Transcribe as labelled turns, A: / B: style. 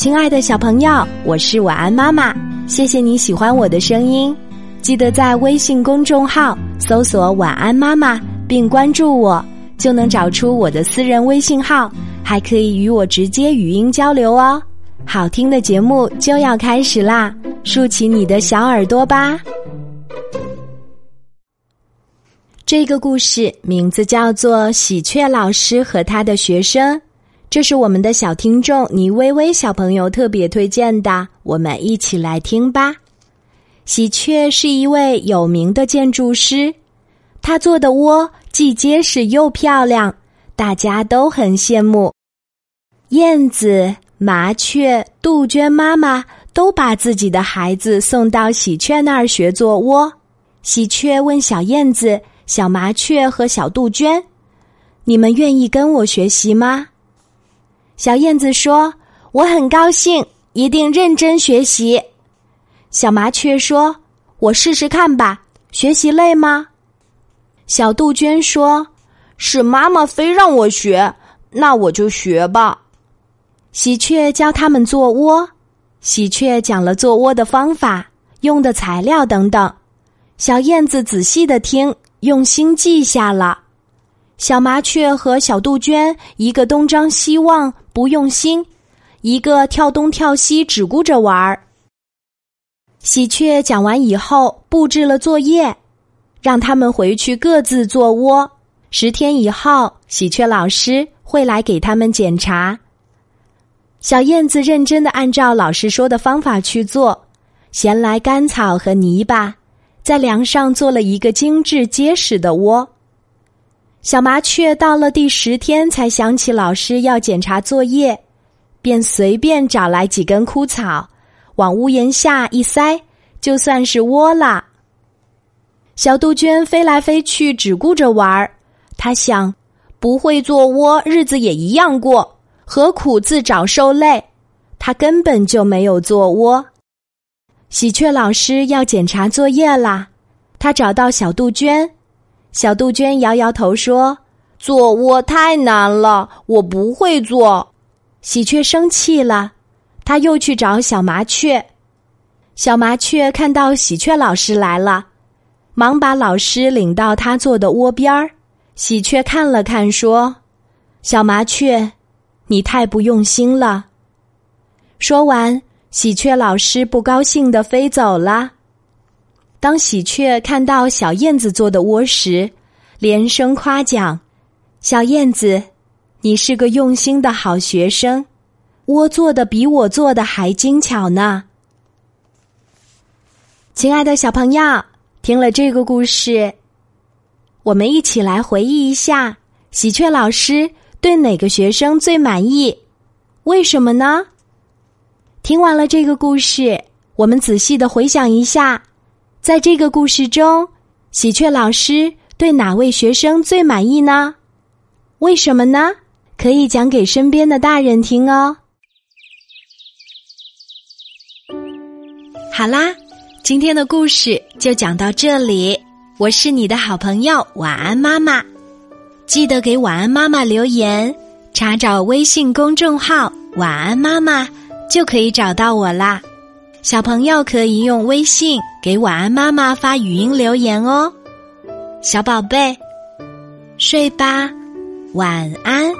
A: 亲爱的小朋友，我是晚安妈妈，谢谢你喜欢我的声音。记得在微信公众号搜索“晚安妈妈”并关注我，就能找出我的私人微信号，还可以与我直接语音交流哦。好听的节目就要开始啦，竖起你的小耳朵吧。这个故事名字叫做《喜鹊老师和他的学生》。这是我们的小听众倪微微小朋友特别推荐的，我们一起来听吧。喜鹊是一位有名的建筑师，他做的窝既结实又漂亮，大家都很羡慕。燕子、麻雀、杜鹃妈妈都把自己的孩子送到喜鹊那儿学做窝。喜鹊问小燕子、小麻雀和小杜鹃：“你们愿意跟我学习吗？”小燕子说：“我很高兴，一定认真学习。”小麻雀说：“我试试看吧。”学习累吗？小杜鹃说：“是妈妈非让我学，那我就学吧。”喜鹊教他们做窝，喜鹊讲了做窝的方法、用的材料等等。小燕子仔细的听，用心记下了。小麻雀和小杜鹃，一个东张西望不用心，一个跳东跳西只顾着玩儿。喜鹊讲完以后，布置了作业，让他们回去各自做窝。十天以后，喜鹊老师会来给他们检查。小燕子认真的按照老师说的方法去做，衔来干草和泥巴，在梁上做了一个精致结实的窝。小麻雀到了第十天才想起老师要检查作业，便随便找来几根枯草，往屋檐下一塞，就算是窝了。小杜鹃飞来飞去，只顾着玩儿。他想，不会做窝，日子也一样过，何苦自找受累？他根本就没有做窝。喜鹊老师要检查作业啦，他找到小杜鹃。小杜鹃摇摇头说：“做窝太难了，我不会做。”喜鹊生气了，他又去找小麻雀。小麻雀看到喜鹊老师来了，忙把老师领到他做的窝边儿。喜鹊看了看，说：“小麻雀，你太不用心了。”说完，喜鹊老师不高兴的飞走了。当喜鹊看到小燕子做的窝时，连声夸奖：“小燕子，你是个用心的好学生，窝做的比我做的还精巧呢。”亲爱的小朋友，听了这个故事，我们一起来回忆一下，喜鹊老师对哪个学生最满意？为什么呢？听完了这个故事，我们仔细的回想一下。在这个故事中，喜鹊老师对哪位学生最满意呢？为什么呢？可以讲给身边的大人听哦。好啦，今天的故事就讲到这里。我是你的好朋友晚安妈妈，记得给晚安妈妈留言，查找微信公众号“晚安妈妈”就可以找到我啦。小朋友可以用微信给晚安妈妈发语音留言哦，小宝贝，睡吧，晚安。